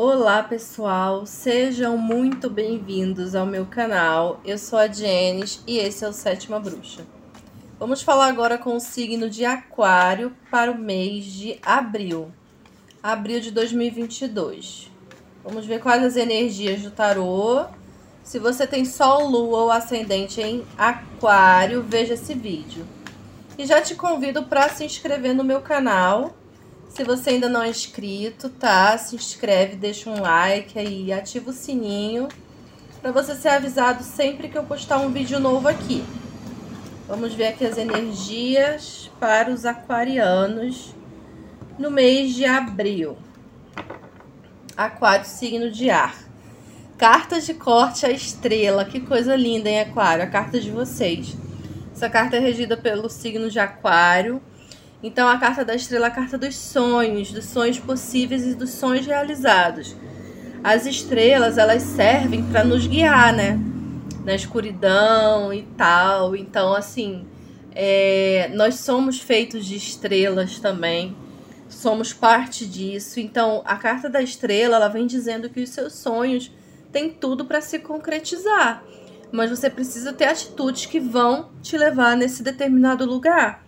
Olá pessoal, sejam muito bem-vindos ao meu canal. Eu sou a Jenis e esse é o Sétima Bruxa. Vamos falar agora com o signo de Aquário para o mês de abril, abril de 2022. Vamos ver quais as energias do tarô. Se você tem Sol, Lua ou Ascendente em Aquário, veja esse vídeo. E já te convido para se inscrever no meu canal se você ainda não é inscrito, tá? Se inscreve, deixa um like aí, ativa o sininho para você ser avisado sempre que eu postar um vídeo novo aqui. Vamos ver aqui as energias para os aquarianos no mês de abril. Aquário, signo de ar. Cartas de corte à estrela. Que coisa linda, hein, Aquário? A carta de vocês. Essa carta é regida pelo signo de Aquário. Então, a carta da estrela é a carta dos sonhos, dos sonhos possíveis e dos sonhos realizados. As estrelas, elas servem para nos guiar, né? Na escuridão e tal. Então, assim, é, nós somos feitos de estrelas também. Somos parte disso. Então, a carta da estrela, ela vem dizendo que os seus sonhos têm tudo para se concretizar. Mas você precisa ter atitudes que vão te levar nesse determinado lugar.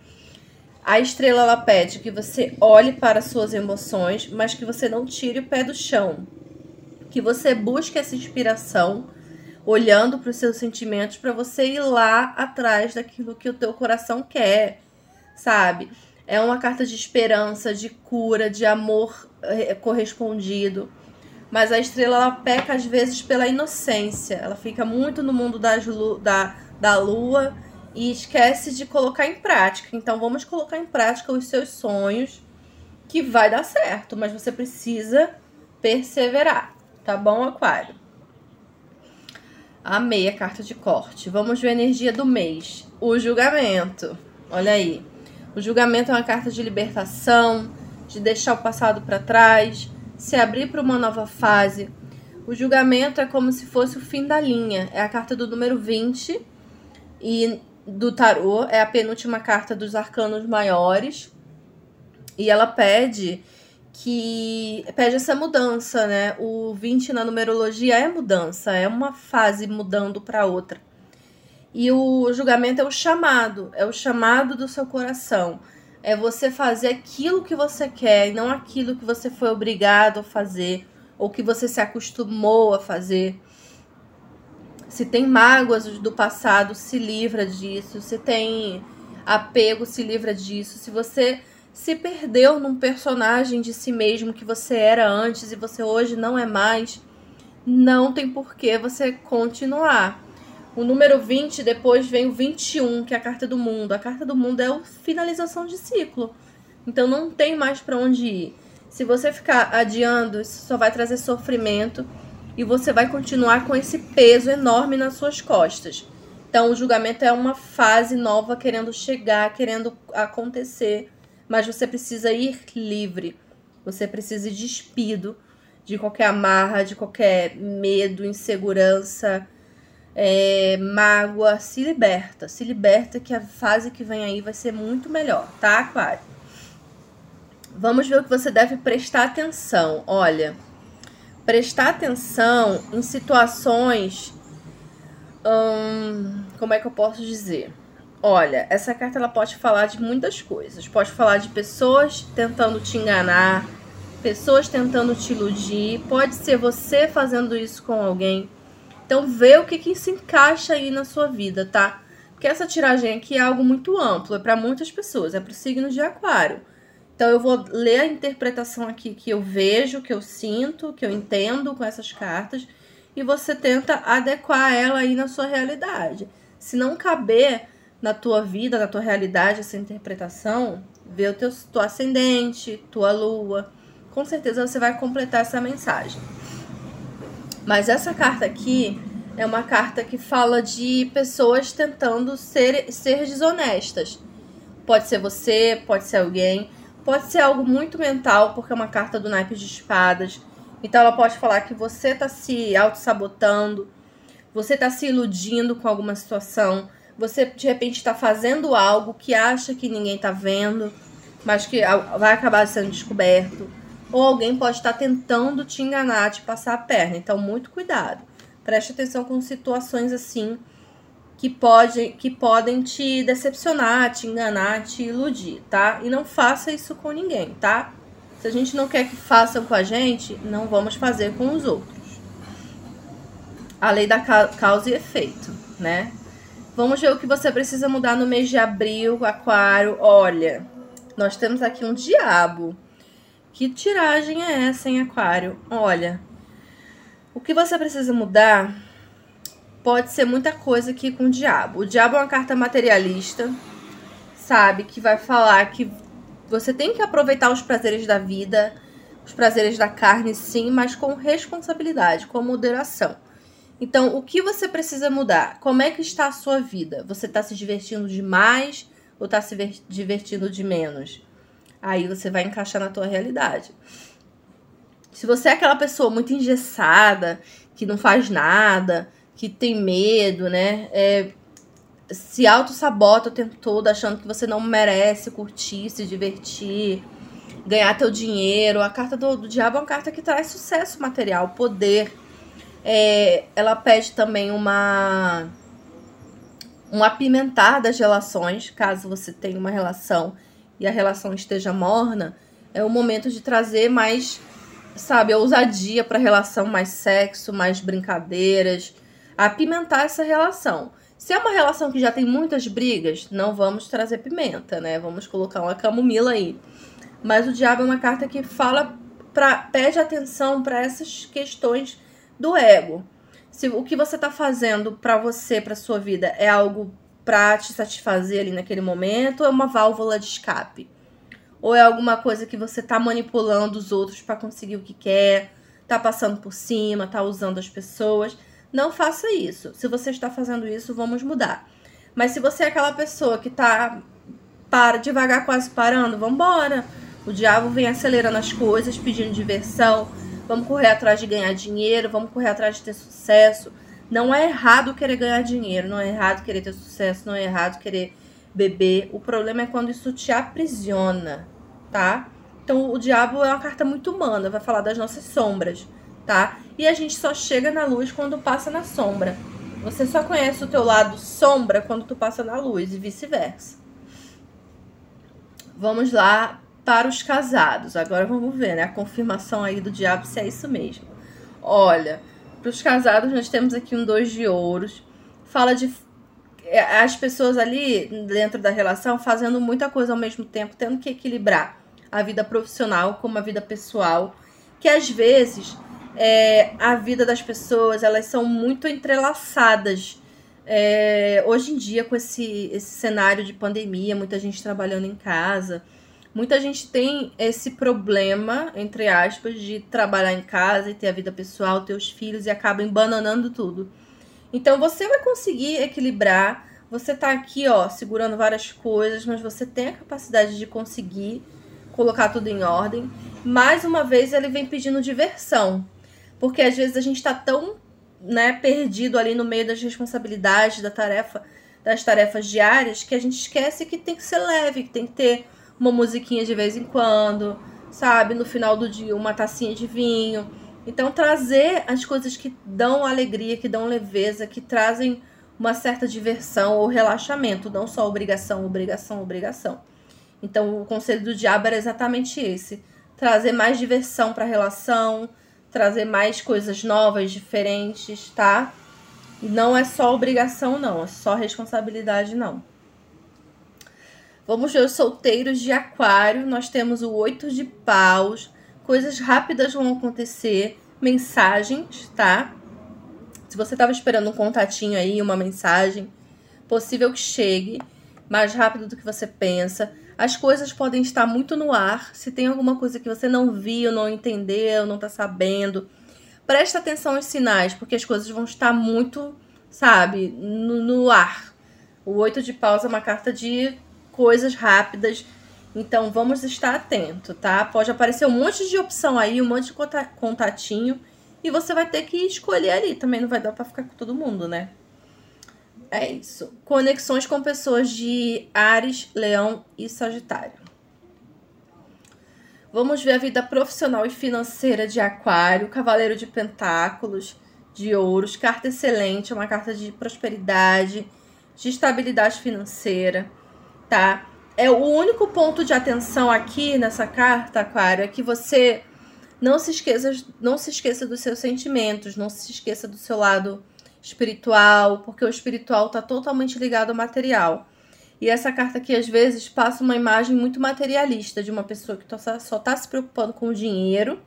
A estrela ela pede que você olhe para suas emoções, mas que você não tire o pé do chão. Que você busque essa inspiração olhando para os seus sentimentos para você ir lá atrás daquilo que o teu coração quer, sabe? É uma carta de esperança, de cura, de amor eh, correspondido. Mas a estrela ela peca às vezes pela inocência. Ela fica muito no mundo das, da, da lua e esquece de colocar em prática. Então vamos colocar em prática os seus sonhos que vai dar certo, mas você precisa perseverar, tá bom, Aquário? Amei a carta de corte. Vamos ver a energia do mês. O julgamento. Olha aí. O julgamento é uma carta de libertação, de deixar o passado para trás, se abrir para uma nova fase. O julgamento é como se fosse o fim da linha. É a carta do número 20 e do tarô, é a penúltima carta dos arcanos maiores. E ela pede que pede essa mudança, né? O 20 na numerologia é mudança, é uma fase mudando para outra. E o julgamento é o chamado, é o chamado do seu coração. É você fazer aquilo que você quer e não aquilo que você foi obrigado a fazer ou que você se acostumou a fazer. Se tem mágoas do passado, se livra disso. Se tem apego, se livra disso. Se você se perdeu num personagem de si mesmo que você era antes e você hoje não é mais, não tem por que você continuar. O número 20, depois vem o 21, que é a carta do mundo. A carta do mundo é a finalização de ciclo. Então não tem mais para onde ir. Se você ficar adiando, isso só vai trazer sofrimento e você vai continuar com esse peso enorme nas suas costas. Então, o julgamento é uma fase nova querendo chegar, querendo acontecer, mas você precisa ir livre. Você precisa ir despido de qualquer amarra, de qualquer medo, insegurança, é, mágoa. Se liberta, se liberta que a fase que vem aí vai ser muito melhor, tá, Aquário? Vamos ver o que você deve prestar atenção. Olha prestar atenção em situações. Hum, como é que eu posso dizer? Olha, essa carta ela pode falar de muitas coisas. Pode falar de pessoas tentando te enganar, pessoas tentando te iludir. Pode ser você fazendo isso com alguém. Então, vê o que, que se encaixa aí na sua vida, tá? Porque essa tiragem aqui é algo muito amplo, é para muitas pessoas, é para o signo de Aquário. Então eu vou ler a interpretação aqui que eu vejo, que eu sinto, que eu entendo com essas cartas e você tenta adequar ela aí na sua realidade. Se não caber na tua vida, na tua realidade essa interpretação, vê o teu tua ascendente, tua lua, com certeza você vai completar essa mensagem. Mas essa carta aqui é uma carta que fala de pessoas tentando ser, ser desonestas. Pode ser você, pode ser alguém Pode ser algo muito mental, porque é uma carta do naipe de espadas. Então ela pode falar que você está se auto-sabotando, você está se iludindo com alguma situação, você de repente está fazendo algo que acha que ninguém está vendo, mas que vai acabar sendo descoberto. ou alguém pode estar tentando te enganar, te passar a perna. Então, muito cuidado. Preste atenção com situações assim que, pode, que podem te decepcionar, te enganar, te iludir, tá? E não faça isso com ninguém, tá? Se a gente não quer que façam com a gente, não vamos fazer com os outros. A lei da causa e efeito, né? Vamos ver o que você precisa mudar no mês de abril, aquário. Olha, nós temos aqui um diabo. Que tiragem é essa, em aquário? Olha, o que você precisa mudar pode ser muita coisa aqui com o diabo. O diabo é uma carta materialista, sabe? Que vai falar que você tem que aproveitar os prazeres da vida, os prazeres da carne, sim, mas com responsabilidade, com moderação. Então, o que você precisa mudar? Como é que está a sua vida? Você está se divertindo demais ou está se divertindo de menos? Aí você vai encaixar na tua realidade. Se você é aquela pessoa muito engessada, que não faz nada, que tem medo, né? É, se auto-sabota o tempo todo, achando que você não merece curtir, se divertir, ganhar teu dinheiro. A carta do, do diabo é uma carta que traz sucesso material, poder. É, ela pede também uma um apimentar das relações, caso você tenha uma relação e a relação esteja morna, é o momento de trazer mais, sabe, ousadia para a relação, mais sexo, mais brincadeiras, apimentar essa relação. Se é uma relação que já tem muitas brigas, não vamos trazer pimenta, né? Vamos colocar uma camomila aí. Mas o diabo é uma carta que fala pra, pede atenção para essas questões do ego. Se o que você está fazendo para você, para sua vida, é algo para te satisfazer ali naquele momento, ou é uma válvula de escape? Ou é alguma coisa que você está manipulando os outros para conseguir o que quer, tá passando por cima, tá usando as pessoas? Não faça isso. Se você está fazendo isso, vamos mudar. Mas se você é aquela pessoa que tá para devagar, quase parando, vambora. O diabo vem acelerando as coisas, pedindo diversão. Vamos correr atrás de ganhar dinheiro, vamos correr atrás de ter sucesso. Não é errado querer ganhar dinheiro, não é errado querer ter sucesso, não é errado querer beber. O problema é quando isso te aprisiona, tá? Então o diabo é uma carta muito humana, vai falar das nossas sombras tá? E a gente só chega na luz quando passa na sombra. Você só conhece o teu lado sombra quando tu passa na luz e vice-versa. Vamos lá para os casados. Agora vamos ver, né? A confirmação aí do diabo se é isso mesmo. Olha, para os casados nós temos aqui um dois de ouros. Fala de é, as pessoas ali dentro da relação fazendo muita coisa ao mesmo tempo, tendo que equilibrar a vida profissional com a vida pessoal, que às vezes é, a vida das pessoas, elas são muito entrelaçadas. É, hoje em dia, com esse, esse cenário de pandemia, muita gente trabalhando em casa, muita gente tem esse problema, entre aspas, de trabalhar em casa e ter a vida pessoal, ter os filhos e acaba embananando tudo. Então você vai conseguir equilibrar. Você tá aqui, ó, segurando várias coisas, mas você tem a capacidade de conseguir colocar tudo em ordem. Mais uma vez, ele vem pedindo diversão. Porque às vezes a gente está tão né, perdido ali no meio das responsabilidades, da tarefa, das tarefas diárias, que a gente esquece que tem que ser leve, que tem que ter uma musiquinha de vez em quando, sabe? No final do dia, uma tacinha de vinho. Então, trazer as coisas que dão alegria, que dão leveza, que trazem uma certa diversão ou relaxamento, não só obrigação, obrigação, obrigação. Então, o conselho do diabo era exatamente esse: trazer mais diversão para a relação, trazer mais coisas novas, diferentes, tá? E não é só obrigação, não, é só responsabilidade, não. Vamos ver os solteiros de aquário. Nós temos o oito de paus. Coisas rápidas vão acontecer. Mensagens, tá? Se você estava esperando um contatinho aí, uma mensagem, possível que chegue mais rápido do que você pensa. As coisas podem estar muito no ar. Se tem alguma coisa que você não viu, não entendeu, não está sabendo, presta atenção aos sinais, porque as coisas vão estar muito, sabe, no, no ar. O oito de paus é uma carta de coisas rápidas. Então vamos estar atento, tá? Pode aparecer um monte de opção aí, um monte de contatinho. E você vai ter que escolher ali. Também não vai dar para ficar com todo mundo, né? É isso. Conexões com pessoas de Ares, Leão e Sagitário. Vamos ver a vida profissional e financeira de Aquário, Cavaleiro de Pentáculos, de Ouros, carta excelente, é uma carta de prosperidade, de estabilidade financeira, tá? É o único ponto de atenção aqui nessa carta, Aquário, é que você não se esqueça, não se esqueça dos seus sentimentos, não se esqueça do seu lado espiritual, porque o espiritual está totalmente ligado ao material. E essa carta aqui, às vezes, passa uma imagem muito materialista de uma pessoa que só está se preocupando com o dinheiro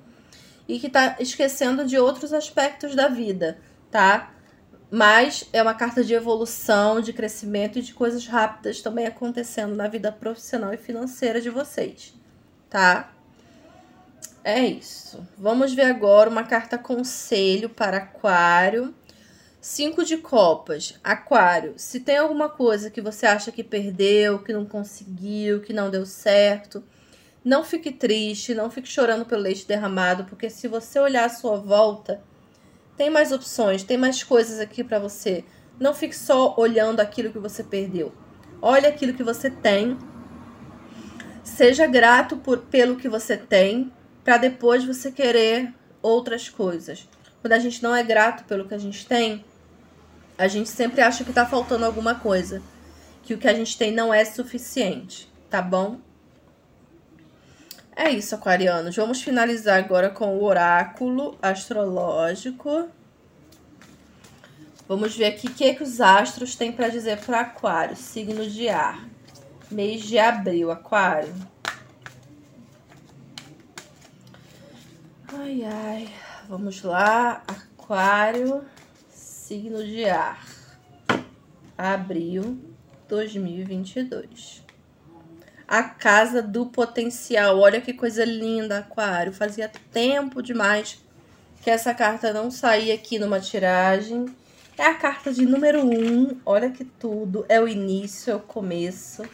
e que está esquecendo de outros aspectos da vida, tá? Mas é uma carta de evolução, de crescimento e de coisas rápidas também acontecendo na vida profissional e financeira de vocês, tá? É isso. Vamos ver agora uma carta conselho para Aquário Cinco de copas, aquário. Se tem alguma coisa que você acha que perdeu, que não conseguiu, que não deu certo, não fique triste, não fique chorando pelo leite derramado, porque se você olhar à sua volta, tem mais opções, tem mais coisas aqui para você. Não fique só olhando aquilo que você perdeu. Olhe aquilo que você tem. Seja grato por, pelo que você tem, para depois você querer outras coisas. Quando a gente não é grato pelo que a gente tem, a gente sempre acha que tá faltando alguma coisa, que o que a gente tem não é suficiente, tá bom? É isso, aquarianos. Vamos finalizar agora com o oráculo astrológico. Vamos ver aqui o que, que os astros têm para dizer para Aquário, signo de ar. Mês de abril, Aquário. Ai, ai. Vamos lá, Aquário signo de ar. Abril 2022. A casa do potencial. Olha que coisa linda, Aquário. Fazia tempo demais que essa carta não saía aqui numa tiragem. É a carta de número 1. Um. Olha que tudo. É o início, é o começo.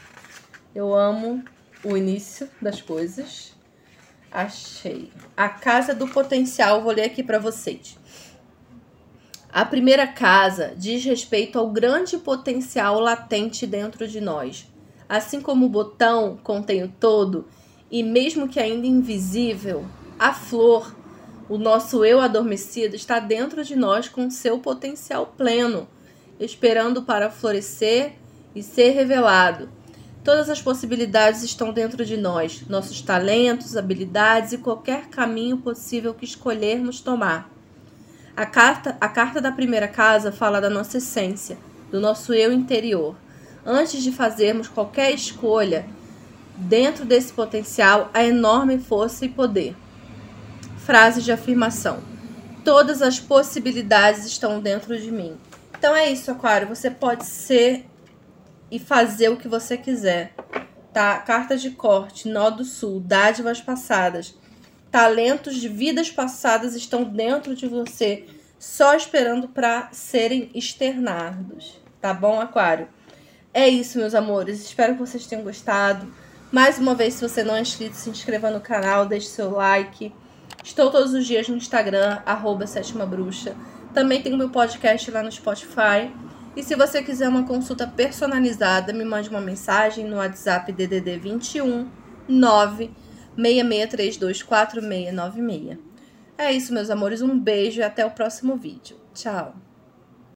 Eu amo o início das coisas. Achei. A casa do potencial. Vou ler aqui para vocês. A primeira casa diz respeito ao grande potencial latente dentro de nós. Assim como o botão contém o todo, e mesmo que ainda invisível, a flor, o nosso eu adormecido, está dentro de nós com seu potencial pleno, esperando para florescer e ser revelado. Todas as possibilidades estão dentro de nós, nossos talentos, habilidades e qualquer caminho possível que escolhermos tomar. A carta, a carta da primeira casa fala da nossa essência, do nosso eu interior. Antes de fazermos qualquer escolha, dentro desse potencial há enorme força e poder. Frase de afirmação: Todas as possibilidades estão dentro de mim. Então é isso, Aquário. Você pode ser e fazer o que você quiser. Tá? Carta de corte, nó do sul, dádivas passadas Talentos de vidas passadas estão dentro de você, só esperando para serem externados. Tá bom, Aquário? É isso, meus amores. Espero que vocês tenham gostado. Mais uma vez, se você não é inscrito, se inscreva no canal, deixe seu like. Estou todos os dias no Instagram, arroba Sétima Bruxa. Também tem o meu podcast lá no Spotify. E se você quiser uma consulta personalizada, me mande uma mensagem no WhatsApp DDD 21 9 66324696. É isso, meus amores. Um beijo e até o próximo vídeo. Tchau!